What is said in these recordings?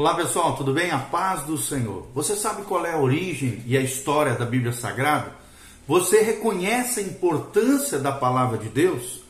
Olá pessoal, tudo bem? A paz do Senhor. Você sabe qual é a origem e a história da Bíblia Sagrada? Você reconhece a importância da palavra de Deus?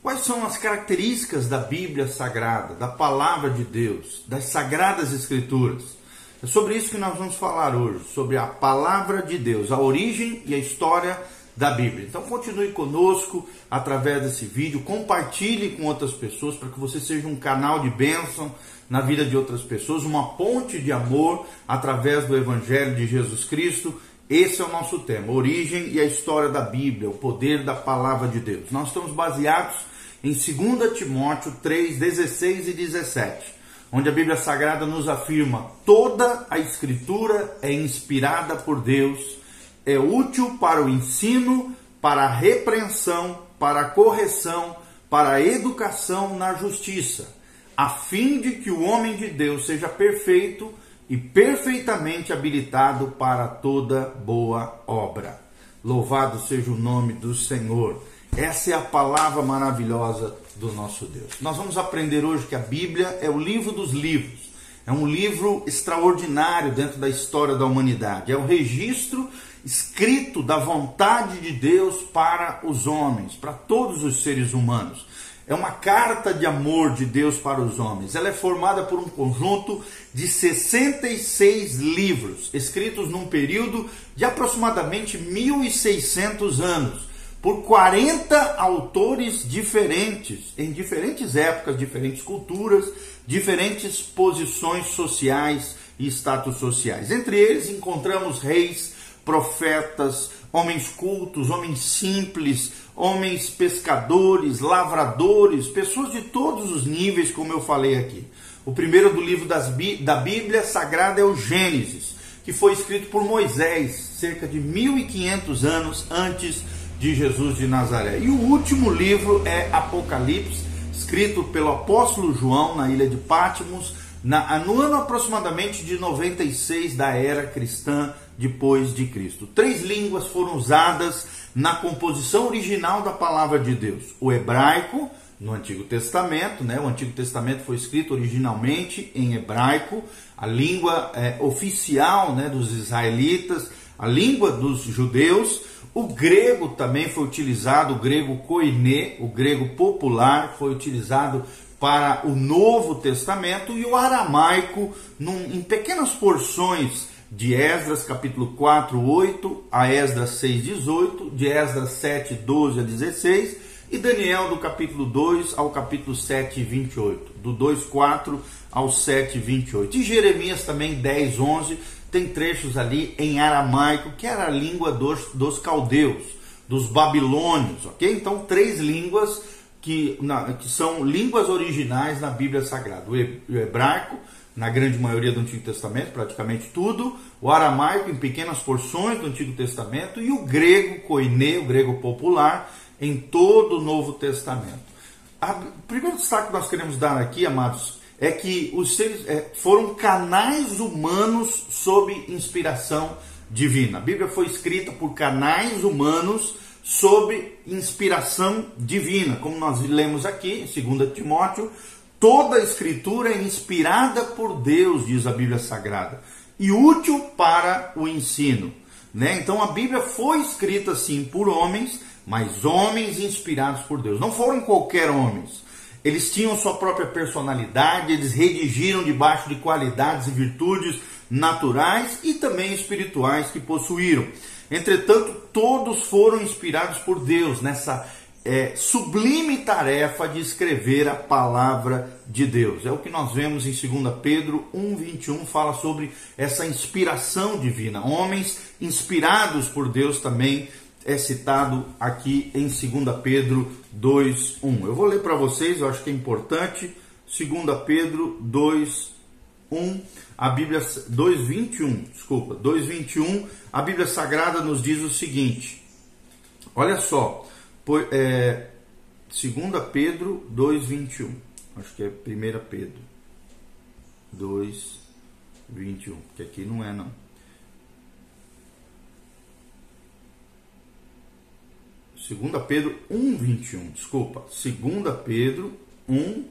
Quais são as características da Bíblia Sagrada, da palavra de Deus, das Sagradas Escrituras? É sobre isso que nós vamos falar hoje, sobre a palavra de Deus, a origem e a história da Bíblia. Então continue conosco através desse vídeo, compartilhe com outras pessoas para que você seja um canal de bênção na vida de outras pessoas, uma ponte de amor através do Evangelho de Jesus Cristo. Esse é o nosso tema, origem e a história da Bíblia, o poder da palavra de Deus. Nós estamos baseados em 2 Timóteo 3, 16 e 17, onde a Bíblia Sagrada nos afirma: toda a Escritura é inspirada por Deus, é útil para o ensino, para a repreensão, para a correção, para a educação na justiça a fim de que o homem de Deus seja perfeito e perfeitamente habilitado para toda boa obra. Louvado seja o nome do Senhor. Essa é a palavra maravilhosa do nosso Deus. Nós vamos aprender hoje que a Bíblia é o livro dos livros. É um livro extraordinário dentro da história da humanidade. É o registro escrito da vontade de Deus para os homens, para todos os seres humanos é uma carta de amor de Deus para os homens. Ela é formada por um conjunto de 66 livros, escritos num período de aproximadamente 1600 anos, por 40 autores diferentes, em diferentes épocas, diferentes culturas, diferentes posições sociais e status sociais. Entre eles encontramos reis, profetas, homens cultos, homens simples, homens pescadores, lavradores, pessoas de todos os níveis, como eu falei aqui. O primeiro do livro das, da Bíblia Sagrada é o Gênesis, que foi escrito por Moisés, cerca de 1500 anos antes de Jesus de Nazaré. E o último livro é Apocalipse, escrito pelo apóstolo João na ilha de Patmos, na, no ano aproximadamente de 96 da era cristã depois de Cristo. Três línguas foram usadas na composição original da palavra de Deus: o hebraico, no Antigo Testamento, né? O Antigo Testamento foi escrito originalmente em hebraico, a língua é, oficial, né, dos israelitas, a língua dos judeus. O grego também foi utilizado, o grego koiné, o grego popular, foi utilizado para o Novo Testamento e o aramaico, num, em pequenas porções de Esdras capítulo 4, 8 a Esdras 6, 18, de Esdras 7, 12 a 16 e Daniel do capítulo 2 ao capítulo 7, 28, do 2, 4 ao 7, 28. E Jeremias também 10, 11, tem trechos ali em aramaico, que era a língua dos, dos caldeus, dos babilônios, ok? Então, três línguas que, na, que são línguas originais na Bíblia Sagrada: o hebraico, na grande maioria do Antigo Testamento, praticamente tudo, o aramaico em pequenas porções do Antigo Testamento e o grego koiné, o grego popular, em todo o Novo Testamento. o primeiro destaque que nós queremos dar aqui, amados, é que os seres é, foram canais humanos sob inspiração divina. A Bíblia foi escrita por canais humanos sob inspiração divina, como nós lemos aqui em 2 Timóteo, toda a escritura é inspirada por Deus, diz a Bíblia Sagrada, e útil para o ensino. Né? Então a Bíblia foi escrita sim por homens, mas homens inspirados por Deus. Não foram qualquer homens. Eles tinham sua própria personalidade, eles redigiram debaixo de qualidades e virtudes naturais e também espirituais que possuíram. Entretanto, todos foram inspirados por Deus nessa é, sublime tarefa de escrever a palavra de Deus. É o que nós vemos em 2 Pedro 1,21, fala sobre essa inspiração divina. Homens inspirados por Deus também é citado aqui em 2 Pedro 2,1. Eu vou ler para vocês, eu acho que é importante. 2 Pedro 2,1 a Bíblia 2:21, desculpa, 2:21, a Bíblia Sagrada nos diz o seguinte. Olha só, por, é, 2 Pedro 2:21. Acho que é 1 Pedro 2:21, que aqui não é não. 2 Pedro 1:21, desculpa. 2 Pedro 1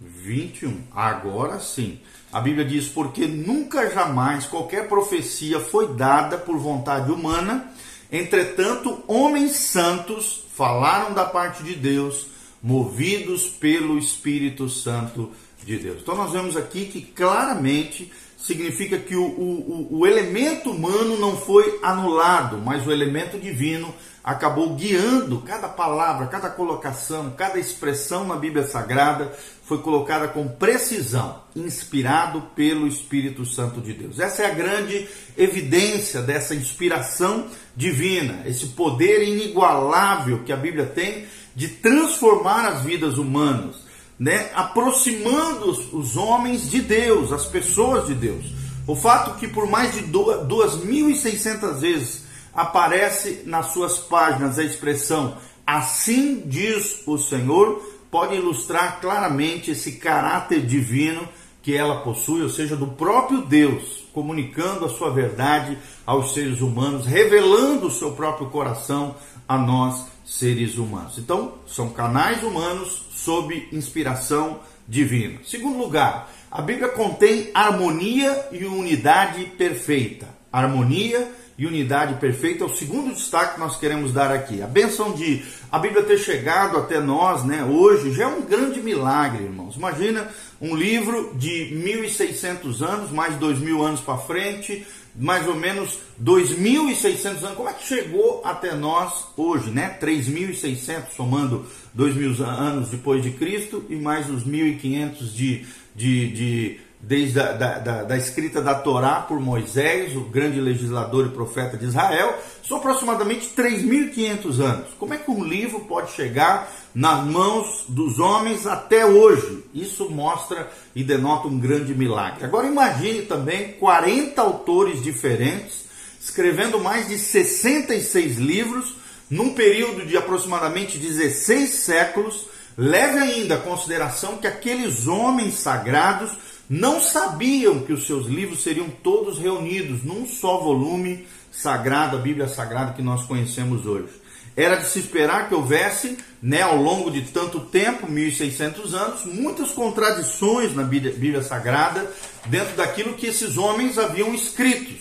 21. Agora sim. A Bíblia diz: Porque nunca jamais qualquer profecia foi dada por vontade humana, entretanto, homens santos falaram da parte de Deus, movidos pelo Espírito Santo de Deus. Então, nós vemos aqui que claramente significa que o, o, o elemento humano não foi anulado, mas o elemento divino acabou guiando cada palavra, cada colocação, cada expressão na Bíblia Sagrada foi colocada com precisão, inspirado pelo Espírito Santo de Deus. Essa é a grande evidência dessa inspiração divina, esse poder inigualável que a Bíblia tem de transformar as vidas humanas, né? aproximando os homens de Deus, as pessoas de Deus. O fato que por mais de 2.600 vezes aparece nas suas páginas a expressão assim diz o Senhor, pode ilustrar claramente esse caráter divino que ela possui, ou seja, do próprio Deus, comunicando a sua verdade aos seres humanos, revelando o seu próprio coração a nós, seres humanos. Então, são canais humanos sob inspiração divina. Segundo lugar, a Bíblia contém harmonia e unidade perfeita. Harmonia e unidade perfeita é o segundo destaque que nós queremos dar aqui. A benção de a Bíblia ter chegado até nós, né, hoje, já é um grande milagre, irmãos. Imagina um livro de 1600 anos, mais 2000 anos para frente, mais ou menos 2.600 anos. Como é que chegou até nós hoje, né? 3.600, somando 2.000 anos depois de Cristo e mais os 1.500 de, de, de desde a da, da, da, escrita da Torá por Moisés, o grande legislador e profeta de Israel, são aproximadamente 3.500 anos. Como é que um livro pode chegar nas mãos dos homens até hoje? Isso mostra e denota um grande milagre. Agora imagine também 40 autores diferentes escrevendo mais de 66 livros num período de aproximadamente 16 séculos. Leve ainda a consideração que aqueles homens sagrados não sabiam que os seus livros seriam todos reunidos num só volume sagrado, a Bíblia Sagrada que nós conhecemos hoje. Era de se esperar que houvesse, né, ao longo de tanto tempo, 1600 anos, muitas contradições na Bíblia, Sagrada dentro daquilo que esses homens haviam escritos.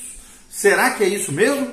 Será que é isso mesmo?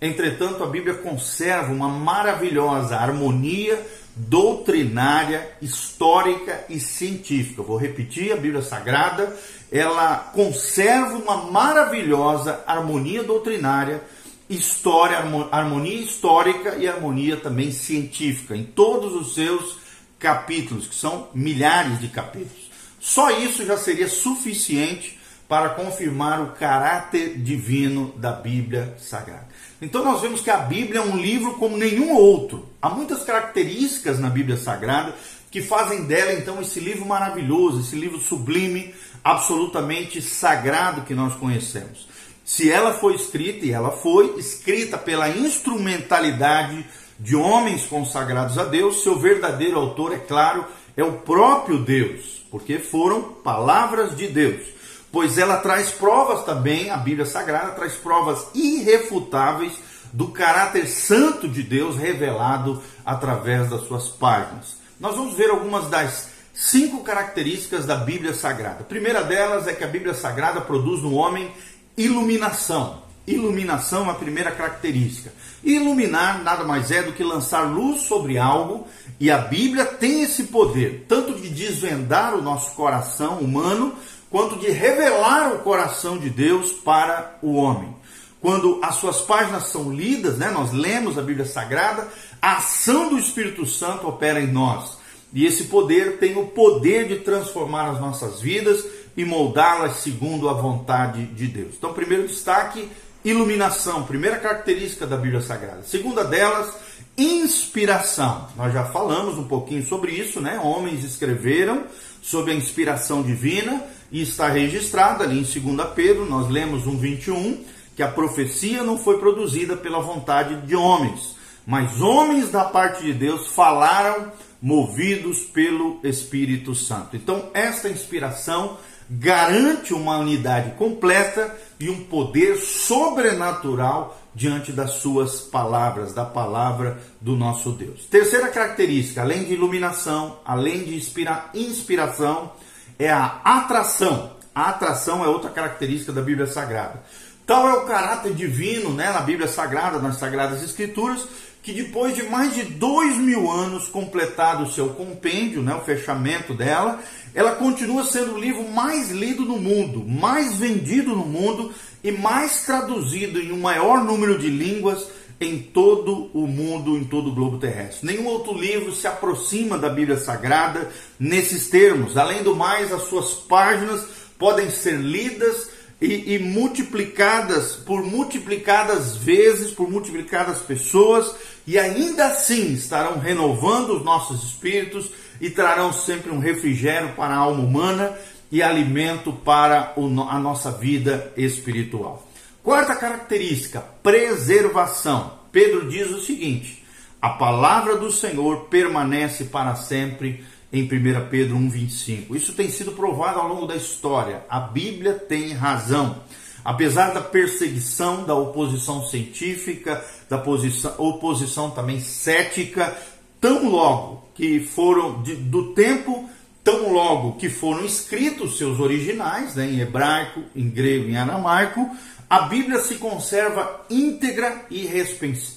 Entretanto, a Bíblia conserva uma maravilhosa harmonia doutrinária, histórica e científica. Vou repetir, a Bíblia Sagrada, ela conserva uma maravilhosa harmonia doutrinária, história, harmonia histórica e harmonia também científica em todos os seus capítulos, que são milhares de capítulos. Só isso já seria suficiente para confirmar o caráter divino da Bíblia Sagrada. Então nós vemos que a Bíblia é um livro como nenhum outro. Há muitas características na Bíblia Sagrada que fazem dela então esse livro maravilhoso, esse livro sublime, absolutamente sagrado que nós conhecemos. Se ela foi escrita, e ela foi escrita pela instrumentalidade de homens consagrados a Deus, seu verdadeiro autor, é claro, é o próprio Deus, porque foram palavras de Deus pois ela traz provas também, a Bíblia Sagrada traz provas irrefutáveis do caráter santo de Deus revelado através das suas páginas. Nós vamos ver algumas das cinco características da Bíblia Sagrada. A primeira delas é que a Bíblia Sagrada produz no homem iluminação. Iluminação é a primeira característica. Iluminar nada mais é do que lançar luz sobre algo, e a Bíblia tem esse poder, tanto de desvendar o nosso coração humano, quanto de revelar o coração de Deus para o homem. Quando as suas páginas são lidas, né, nós lemos a Bíblia Sagrada, a ação do Espírito Santo opera em nós. E esse poder tem o poder de transformar as nossas vidas e moldá-las segundo a vontade de Deus. Então, primeiro destaque, iluminação, primeira característica da Bíblia Sagrada. Segunda delas, inspiração. Nós já falamos um pouquinho sobre isso, né? Homens escreveram sob a inspiração divina e está registrado ali em 2 Pedro, nós lemos 1:21, que a profecia não foi produzida pela vontade de homens, mas homens da parte de Deus falaram movidos pelo Espírito Santo. Então, esta inspiração garante uma unidade completa e um poder sobrenatural diante das suas palavras, da palavra do nosso Deus. Terceira característica, além de iluminação, além de inspira inspiração, é a atração. A atração é outra característica da Bíblia Sagrada. Tal é o caráter divino né, na Bíblia Sagrada, nas Sagradas Escrituras, que depois de mais de dois mil anos completado o seu compêndio, né, o fechamento dela, ela continua sendo o livro mais lido no mundo, mais vendido no mundo e mais traduzido em um maior número de línguas em todo o mundo, em todo o globo terrestre. Nenhum outro livro se aproxima da Bíblia Sagrada nesses termos. Além do mais, as suas páginas podem ser lidas e, e, multiplicadas por multiplicadas vezes, por multiplicadas pessoas, e ainda assim estarão renovando os nossos espíritos e trarão sempre um refrigério para a alma humana e alimento para a nossa vida espiritual. Quarta característica, preservação. Pedro diz o seguinte: a palavra do Senhor permanece para sempre em 1 Pedro 1,25. Isso tem sido provado ao longo da história. A Bíblia tem razão. Apesar da perseguição, da oposição científica, da posição, oposição também cética, tão logo que foram de, do tempo, tão logo que foram escritos seus originais, né, em hebraico, em grego, em aramaico, a Bíblia se conserva íntegra e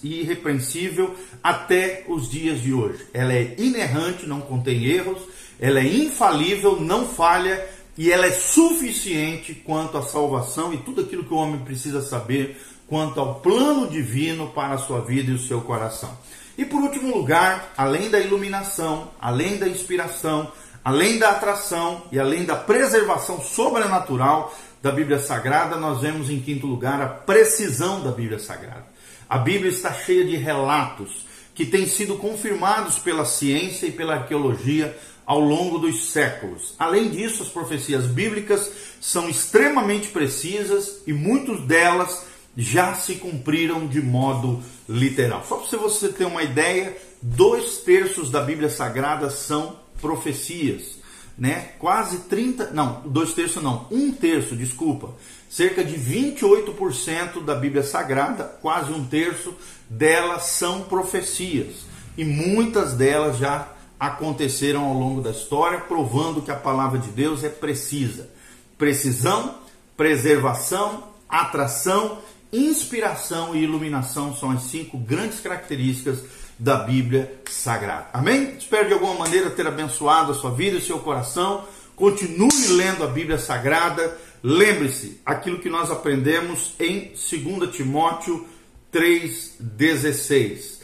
irrepreensível até os dias de hoje. Ela é inerrante, não contém erros, ela é infalível, não falha e ela é suficiente quanto à salvação e tudo aquilo que o homem precisa saber quanto ao plano divino para a sua vida e o seu coração. E por último lugar, além da iluminação, além da inspiração, além da atração e além da preservação sobrenatural, da Bíblia Sagrada, nós vemos em quinto lugar a precisão da Bíblia Sagrada. A Bíblia está cheia de relatos que têm sido confirmados pela ciência e pela arqueologia ao longo dos séculos. Além disso, as profecias bíblicas são extremamente precisas e muitas delas já se cumpriram de modo literal. Só para você ter uma ideia, dois terços da Bíblia Sagrada são profecias né? Quase 30, não, dois terços não, um terço, desculpa, cerca de 28% da Bíblia Sagrada, quase um terço delas são profecias e muitas delas já aconteceram ao longo da história, provando que a palavra de Deus é precisa. Precisão, preservação, atração, inspiração e iluminação são as cinco grandes características da Bíblia Sagrada. Amém? Espero de alguma maneira ter abençoado a sua vida e o seu coração. Continue lendo a Bíblia Sagrada. Lembre-se aquilo que nós aprendemos em 2 Timóteo 3,16.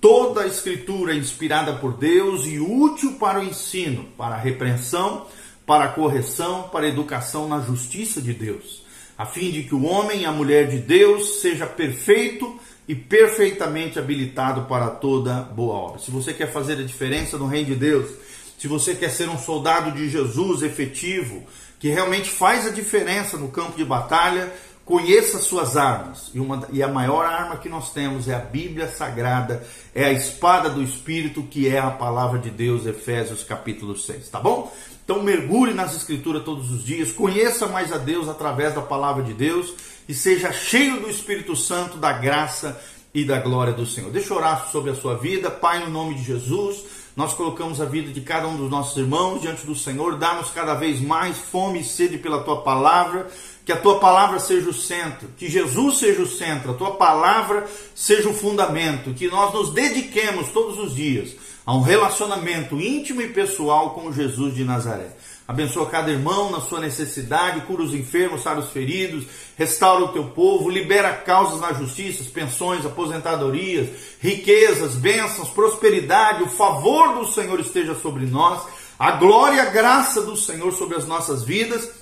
Toda a escritura é inspirada por Deus e útil para o ensino, para a repreensão, para a correção, para a educação na justiça de Deus, a fim de que o homem e a mulher de Deus seja perfeito e perfeitamente habilitado para toda boa obra. Se você quer fazer a diferença no reino de Deus, se você quer ser um soldado de Jesus efetivo, que realmente faz a diferença no campo de batalha, conheça suas armas. E, uma, e a maior arma que nós temos é a Bíblia Sagrada, é a espada do Espírito, que é a palavra de Deus, Efésios capítulo 6, tá bom? Então mergulhe nas escrituras todos os dias, conheça mais a Deus através da palavra de Deus e seja cheio do Espírito Santo, da graça e da glória do Senhor. Deixa eu orar sobre a sua vida, Pai, no nome de Jesus. Nós colocamos a vida de cada um dos nossos irmãos diante do Senhor, dá-nos cada vez mais fome e sede pela tua palavra, que a tua palavra seja o centro, que Jesus seja o centro, a tua palavra seja o fundamento, que nós nos dediquemos todos os dias a um relacionamento íntimo e pessoal com Jesus de Nazaré. Abençoa cada irmão na sua necessidade, cura os enfermos, sara os feridos, restaura o teu povo, libera causas na justiça, pensões, aposentadorias, riquezas, bênçãos, prosperidade, o favor do Senhor esteja sobre nós, a glória e a graça do Senhor sobre as nossas vidas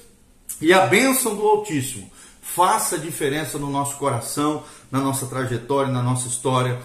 e a bênção do Altíssimo. Faça diferença no nosso coração, na nossa trajetória, na nossa história.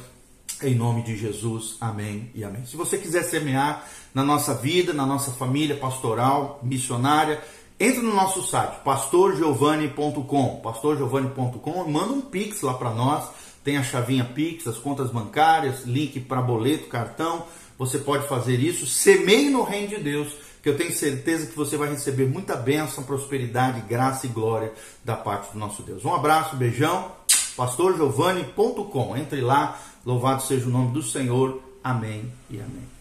Em nome de Jesus, amém e amém. Se você quiser semear na nossa vida, na nossa família pastoral, missionária, entre no nosso site, pastorgiovanni.com, pastorgiovanni.com, manda um pix lá para nós, tem a chavinha pix, as contas bancárias, link para boleto, cartão, você pode fazer isso, semeie no reino de Deus, que eu tenho certeza que você vai receber muita bênção, prosperidade, graça e glória da parte do nosso Deus. Um abraço, beijão, pastorgiovanni.com. Entre lá, louvado seja o nome do Senhor. Amém e amém.